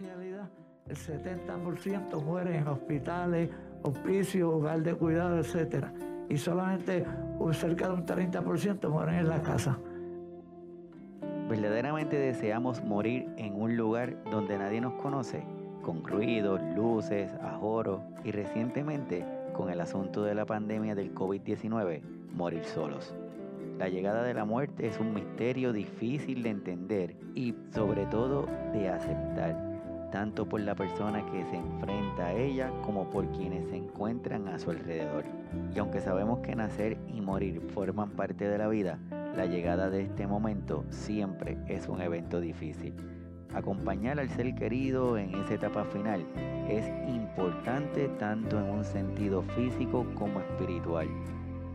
realidad el 70% muere en hospitales, hospicios, hogar de cuidado, etc. Y solamente cerca de un 30% mueren en la casa. ¿Verdaderamente deseamos morir en un lugar donde nadie nos conoce? Con ruidos, luces, ajoros y recientemente con el asunto de la pandemia del COVID-19, morir solos. La llegada de la muerte es un misterio difícil de entender y sobre todo de aceptar tanto por la persona que se enfrenta a ella como por quienes se encuentran a su alrededor. Y aunque sabemos que nacer y morir forman parte de la vida, la llegada de este momento siempre es un evento difícil. Acompañar al ser querido en esa etapa final es importante tanto en un sentido físico como espiritual.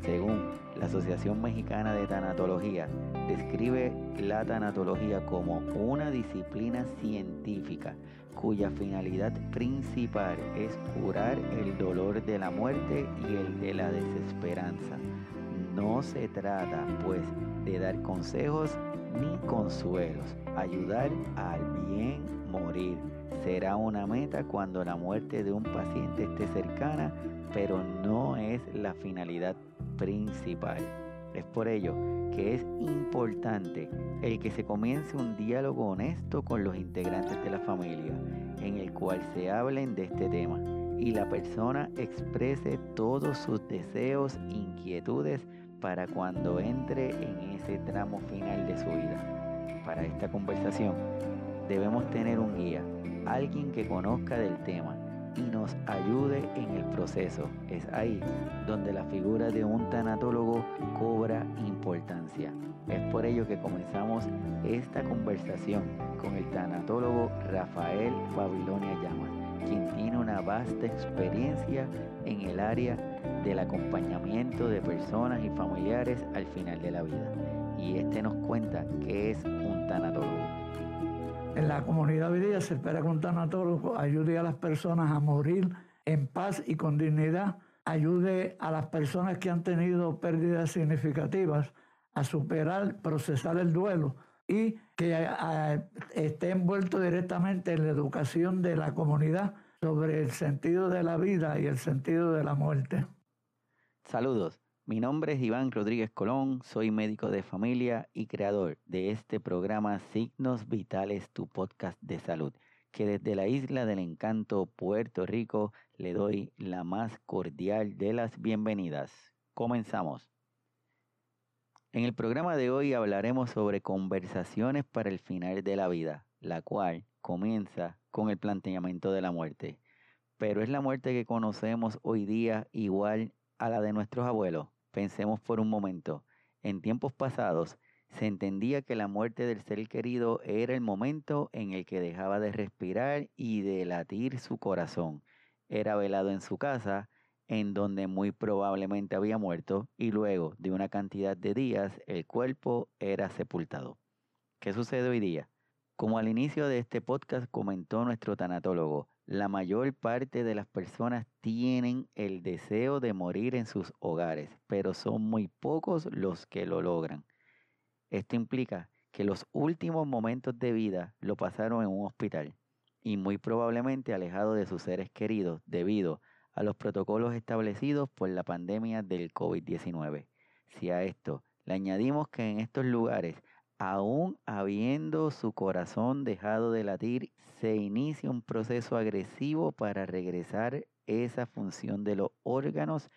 Según la Asociación Mexicana de Tanatología, describe la tanatología como una disciplina científica cuya finalidad principal es curar el dolor de la muerte y el de la desesperanza. No se trata, pues, de dar consejos ni consuelos. Ayudar al bien morir será una meta cuando la muerte de un paciente esté cercana, pero no es la finalidad principal. Es por ello que es importante el que se comience un diálogo honesto con los integrantes de la familia, en el cual se hablen de este tema y la persona exprese todos sus deseos, inquietudes para cuando entre en ese tramo final de su vida. Para esta conversación debemos tener un guía, alguien que conozca del tema ayude en el proceso. Es ahí donde la figura de un tanatólogo cobra importancia. Es por ello que comenzamos esta conversación con el tanatólogo Rafael Babilonia Llama, quien tiene una vasta experiencia en el área del acompañamiento de personas y familiares al final de la vida. Y este nos cuenta que es un tanatólogo. En la comunidad hoy se espera que un tanatólogo ayude a las personas a morir en paz y con dignidad, ayude a las personas que han tenido pérdidas significativas a superar, procesar el duelo y que esté envuelto directamente en la educación de la comunidad sobre el sentido de la vida y el sentido de la muerte. Saludos. Mi nombre es Iván Rodríguez Colón, soy médico de familia y creador de este programa Signos Vitales, tu podcast de salud, que desde la isla del encanto Puerto Rico le doy la más cordial de las bienvenidas. Comenzamos. En el programa de hoy hablaremos sobre conversaciones para el final de la vida, la cual comienza con el planteamiento de la muerte. Pero es la muerte que conocemos hoy día igual a la de nuestros abuelos. Pensemos por un momento. En tiempos pasados se entendía que la muerte del ser querido era el momento en el que dejaba de respirar y de latir su corazón. Era velado en su casa, en donde muy probablemente había muerto, y luego de una cantidad de días el cuerpo era sepultado. ¿Qué sucede hoy día? Como al inicio de este podcast comentó nuestro tanatólogo, la mayor parte de las personas tienen el deseo de morir en sus hogares, pero son muy pocos los que lo logran. Esto implica que los últimos momentos de vida lo pasaron en un hospital y muy probablemente alejado de sus seres queridos debido a los protocolos establecidos por la pandemia del COVID-19. Si a esto le añadimos que en estos lugares aún habiendo su corazón dejado de latir, se inicia un proceso agresivo para regresar esa función de los órganos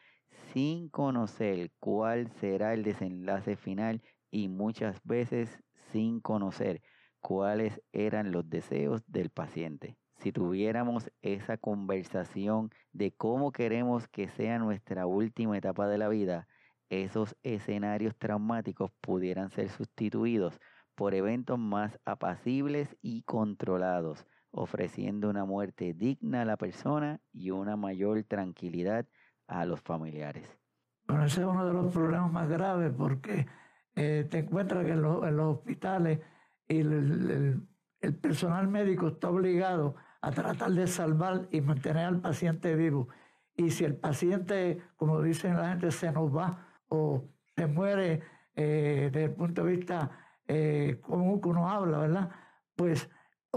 sin conocer cuál será el desenlace final y muchas veces sin conocer cuáles eran los deseos del paciente. Si tuviéramos esa conversación de cómo queremos que sea nuestra última etapa de la vida, esos escenarios traumáticos pudieran ser sustituidos por eventos más apacibles y controlados, ofreciendo una muerte digna a la persona y una mayor tranquilidad a los familiares. Bueno, ese es uno de los problemas más graves porque eh, te encuentras que en, los hospitales el, el personal médico está obligado a tratar de salvar y mantener al paciente vivo. Y si el paciente, como dicen la gente, se nos va o se muere eh, desde el punto de vista eh, común que uno habla, ¿verdad? Pues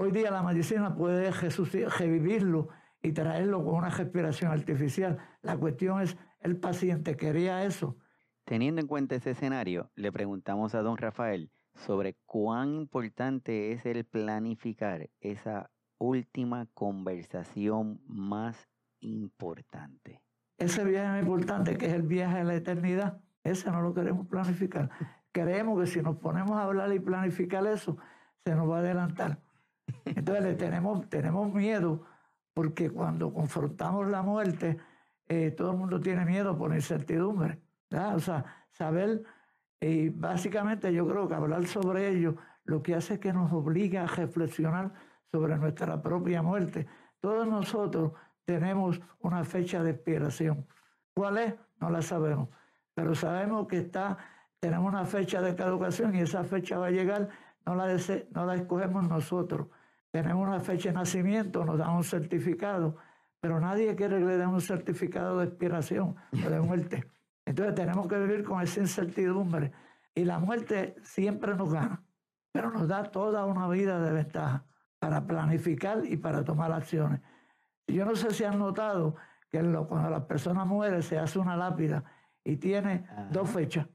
Hoy día la medicina puede revivirlo y traerlo con una respiración artificial. La cuestión es, el paciente quería eso. Teniendo en cuenta ese escenario, le preguntamos a don Rafael sobre cuán importante es el planificar esa última conversación más importante. Ese viaje importante, que es el viaje a la eternidad, ese no lo queremos planificar. Creemos que si nos ponemos a hablar y planificar eso, se nos va a adelantar. Entonces tenemos, tenemos miedo porque cuando confrontamos la muerte, eh, todo el mundo tiene miedo por incertidumbre. O sea, saber, y básicamente yo creo que hablar sobre ello lo que hace es que nos obliga a reflexionar sobre nuestra propia muerte. Todos nosotros tenemos una fecha de expiración. ¿Cuál es? No la sabemos. Pero sabemos que está, tenemos una fecha de caducación y esa fecha va a llegar, no la, no la escogemos nosotros. Tenemos una fecha de nacimiento, nos dan un certificado, pero nadie quiere que le den un certificado de expiración o de muerte. Entonces tenemos que vivir con esa incertidumbre. Y la muerte siempre nos gana, pero nos da toda una vida de ventaja para planificar y para tomar acciones. Yo no sé si han notado que cuando la persona muere se hace una lápida y tiene dos fechas.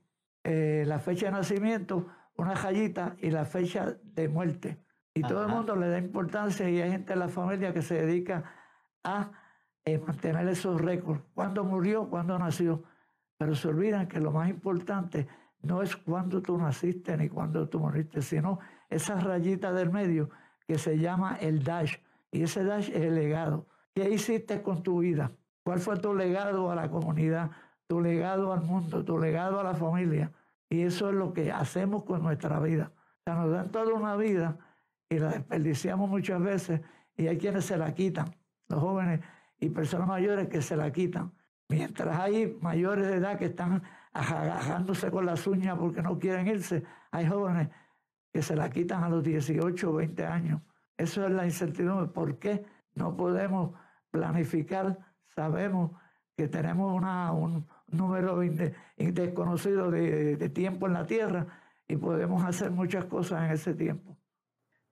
Eh, la fecha de nacimiento, una rayita y la fecha de muerte. Y todo el mundo le da importancia y hay gente en la familia que se dedica a eh, mantener esos récords. Cuándo murió, cuándo nació. Pero se olvidan que lo más importante no es cuándo tú naciste ni cuándo tú moriste, sino esa rayita del medio que se llama el dash. Y ese dash es el legado. ¿Qué hiciste con tu vida? ¿Cuál fue tu legado a la comunidad? Tu legado al mundo, tu legado a la familia. Y eso es lo que hacemos con nuestra vida. O sea, nos dan toda una vida y la desperdiciamos muchas veces y hay quienes se la quitan, los jóvenes y personas mayores que se la quitan. Mientras hay mayores de edad que están agajándose con las uñas porque no quieren irse, hay jóvenes que se la quitan a los 18 o 20 años. Eso es la incertidumbre. ¿Por qué no podemos planificar? Sabemos que tenemos una, un número desconocido de, de tiempo en la Tierra y podemos hacer muchas cosas en ese tiempo.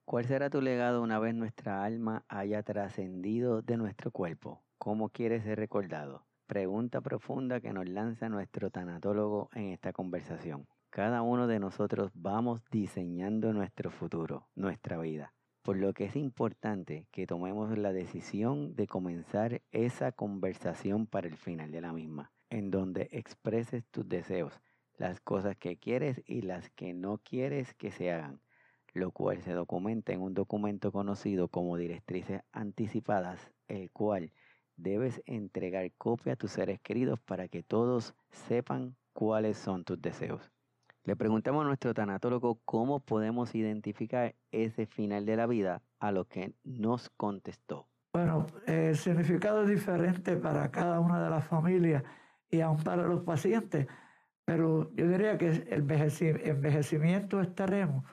¿Cuál será tu legado una vez nuestra alma haya trascendido de nuestro cuerpo? ¿Cómo quieres ser recordado? Pregunta profunda que nos lanza nuestro tanatólogo en esta conversación. Cada uno de nosotros vamos diseñando nuestro futuro, nuestra vida, por lo que es importante que tomemos la decisión de comenzar esa conversación para el final de la misma, en donde expreses tus deseos, las cosas que quieres y las que no quieres que se hagan lo cual se documenta en un documento conocido como directrices anticipadas, el cual debes entregar copia a tus seres queridos para que todos sepan cuáles son tus deseos. Le preguntamos a nuestro tanatólogo cómo podemos identificar ese final de la vida a lo que nos contestó. Bueno, el significado es diferente para cada una de las familias y aún para los pacientes, pero yo diría que el envejecimiento extremo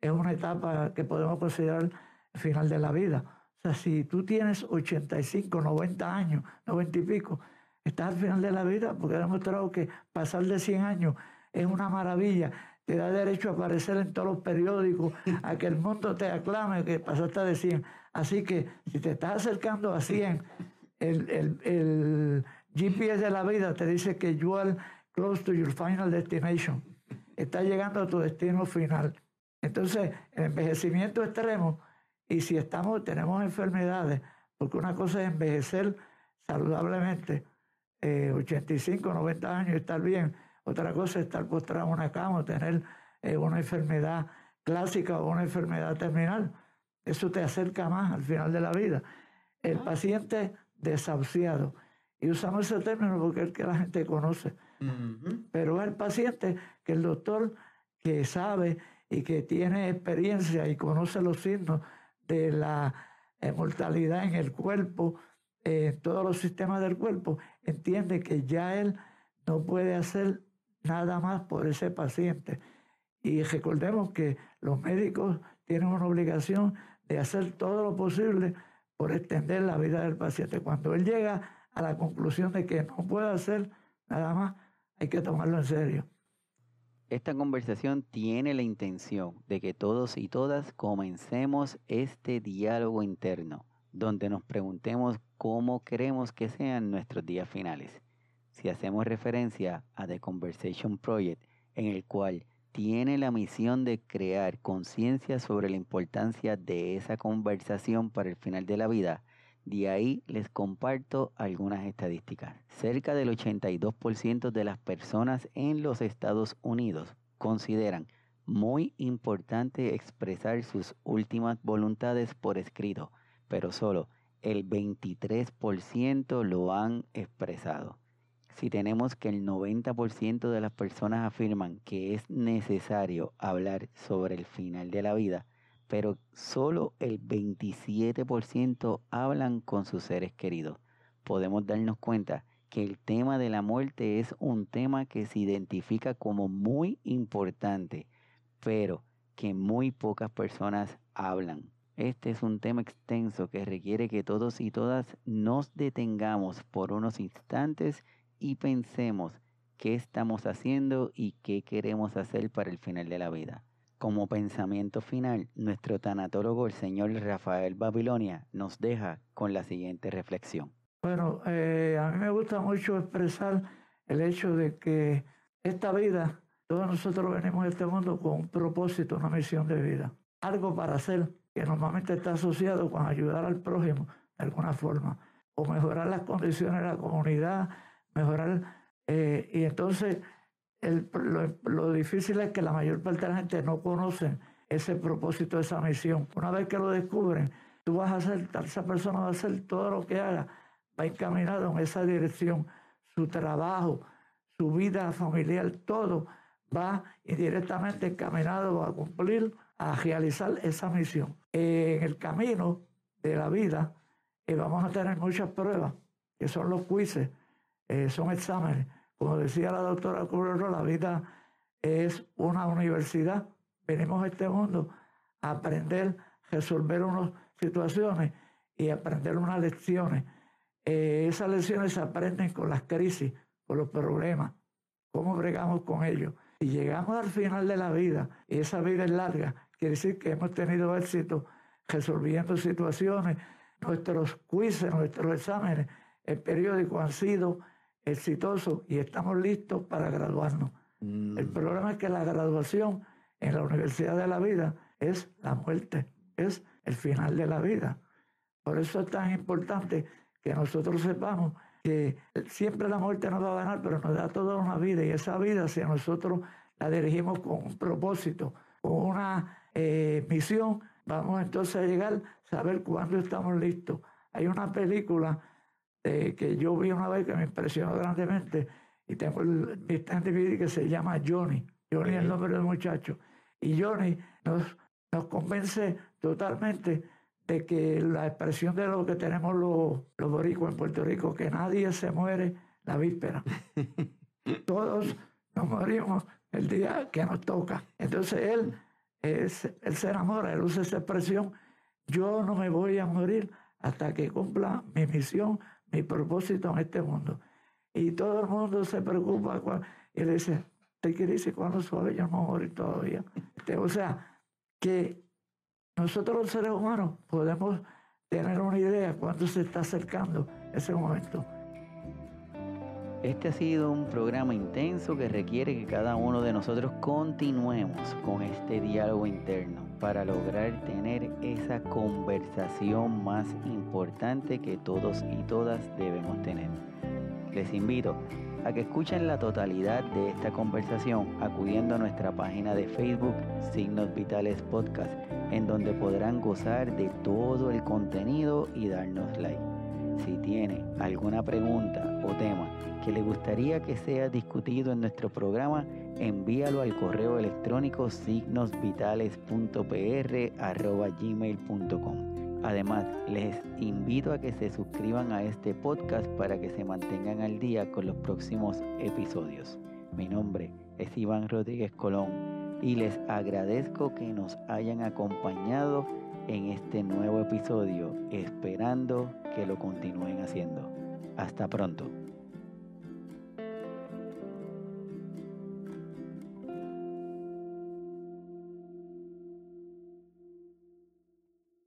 es una etapa que podemos considerar el final de la vida. O sea, si tú tienes 85, 90 años, 90 y pico, estás al final de la vida porque he demostrado que pasar de 100 años es una maravilla. Te da derecho a aparecer en todos los periódicos, a que el mundo te aclame que pasaste de 100. Así que si te estás acercando a 100, el, GPS de la vida te dice que you are close to your final destination. Estás llegando a tu destino final. Entonces, el envejecimiento extremo, y si estamos, tenemos enfermedades, porque una cosa es envejecer saludablemente, 85, eh, 90 años, estar bien, otra cosa es estar postrado en una cama o tener eh, una enfermedad clásica o una enfermedad terminal. Eso te acerca más al final de la vida. El paciente desahuciado. Y usamos ese término porque es el que la gente conoce. Pero es el paciente que el doctor que sabe y que tiene experiencia y conoce los signos de la eh, mortalidad en el cuerpo, en todos los sistemas del cuerpo, entiende que ya él no puede hacer nada más por ese paciente. Y recordemos que los médicos tienen una obligación de hacer todo lo posible por extender la vida del paciente. Cuando él llega a la conclusión de que no puede hacer nada más, hay que tomarlo en serio. Esta conversación tiene la intención de que todos y todas comencemos este diálogo interno, donde nos preguntemos cómo queremos que sean nuestros días finales. Si hacemos referencia a The Conversation Project, en el cual tiene la misión de crear conciencia sobre la importancia de esa conversación para el final de la vida, de ahí les comparto algunas estadísticas. Cerca del 82% de las personas en los Estados Unidos consideran muy importante expresar sus últimas voluntades por escrito, pero solo el 23% lo han expresado. Si tenemos que el 90% de las personas afirman que es necesario hablar sobre el final de la vida, pero solo el 27% hablan con sus seres queridos. Podemos darnos cuenta que el tema de la muerte es un tema que se identifica como muy importante, pero que muy pocas personas hablan. Este es un tema extenso que requiere que todos y todas nos detengamos por unos instantes y pensemos qué estamos haciendo y qué queremos hacer para el final de la vida. Como pensamiento final, nuestro tanatólogo, el señor Rafael Babilonia, nos deja con la siguiente reflexión. Bueno, eh, a mí me gusta mucho expresar el hecho de que esta vida, todos nosotros venimos a este mundo con un propósito, una misión de vida, algo para hacer que normalmente está asociado con ayudar al prójimo de alguna forma, o mejorar las condiciones de la comunidad, mejorar. Eh, y entonces lo, difícil es que la mayor parte de la gente no conoce ese propósito, esa misión. Una vez que lo descubren, tú vas a hacer, esa persona va a hacer todo lo que haga, va encaminado en esa dirección, su trabajo, su vida familiar, todo va indirectamente encaminado a cumplir, a realizar esa misión. en el camino de la vida eh, vamos a tener muchas pruebas, que son los quizzes, eh, son exámenes como decía la doctora Curro, la vida es una universidad. Venimos a este mundo a aprender, resolver unas situaciones y aprender unas lecciones. Eh, esas lecciones se aprenden con las crisis, con los problemas, cómo bregamos con ellos. Y llegamos al final de la vida, y esa vida es larga, quiere decir que hemos tenido éxito resolviendo situaciones. Nuestros quizzes, nuestros exámenes, el periódico han sido exitoso y estamos listos para graduarnos. El mm. problema es que la graduación en la Universidad de la Vida es la muerte, es el final de la vida. Por eso es tan importante que nosotros sepamos que siempre la muerte nos va a ganar, pero nos da toda una vida y esa vida si nosotros la dirigimos con un propósito, con una eh, misión, vamos entonces a llegar a saber cuándo estamos listos. Hay una película eh, que yo vi una vez que me impresionó grandemente y tengo el, mi que se llama Johnny. Johnny es el nombre del muchacho. Y Johnny nos, nos convence totalmente de que la expresión de lo que tenemos los, los boricos en Puerto Rico, que nadie se muere la víspera. Todos nos morimos el día que nos toca. Entonces él, es, él se enamora, él usa esa expresión, yo no me voy a morir hasta que cumpla mi misión, mi propósito en este mundo. Y todo el mundo se preocupa y le dice, ¿te quiere decir cuando suave yo no morir todavía? Este, o sea, que nosotros los seres humanos podemos tener una idea cuando se está acercando ese momento. Este ha sido un programa intenso que requiere que cada uno de nosotros continuemos con este diálogo interno para lograr tener esa conversación más importante que todos y todas debemos tener. Les invito a que escuchen la totalidad de esta conversación acudiendo a nuestra página de Facebook Signos Vitales Podcast, en donde podrán gozar de todo el contenido y darnos like. Si tiene alguna pregunta o tema que le gustaría que sea discutido en nuestro programa, envíalo al correo electrónico signosvitales.pr.gmail.com. Además, les invito a que se suscriban a este podcast para que se mantengan al día con los próximos episodios. Mi nombre es Iván Rodríguez Colón y les agradezco que nos hayan acompañado en este nuevo episodio, esperando que lo continúen haciendo. Hasta pronto.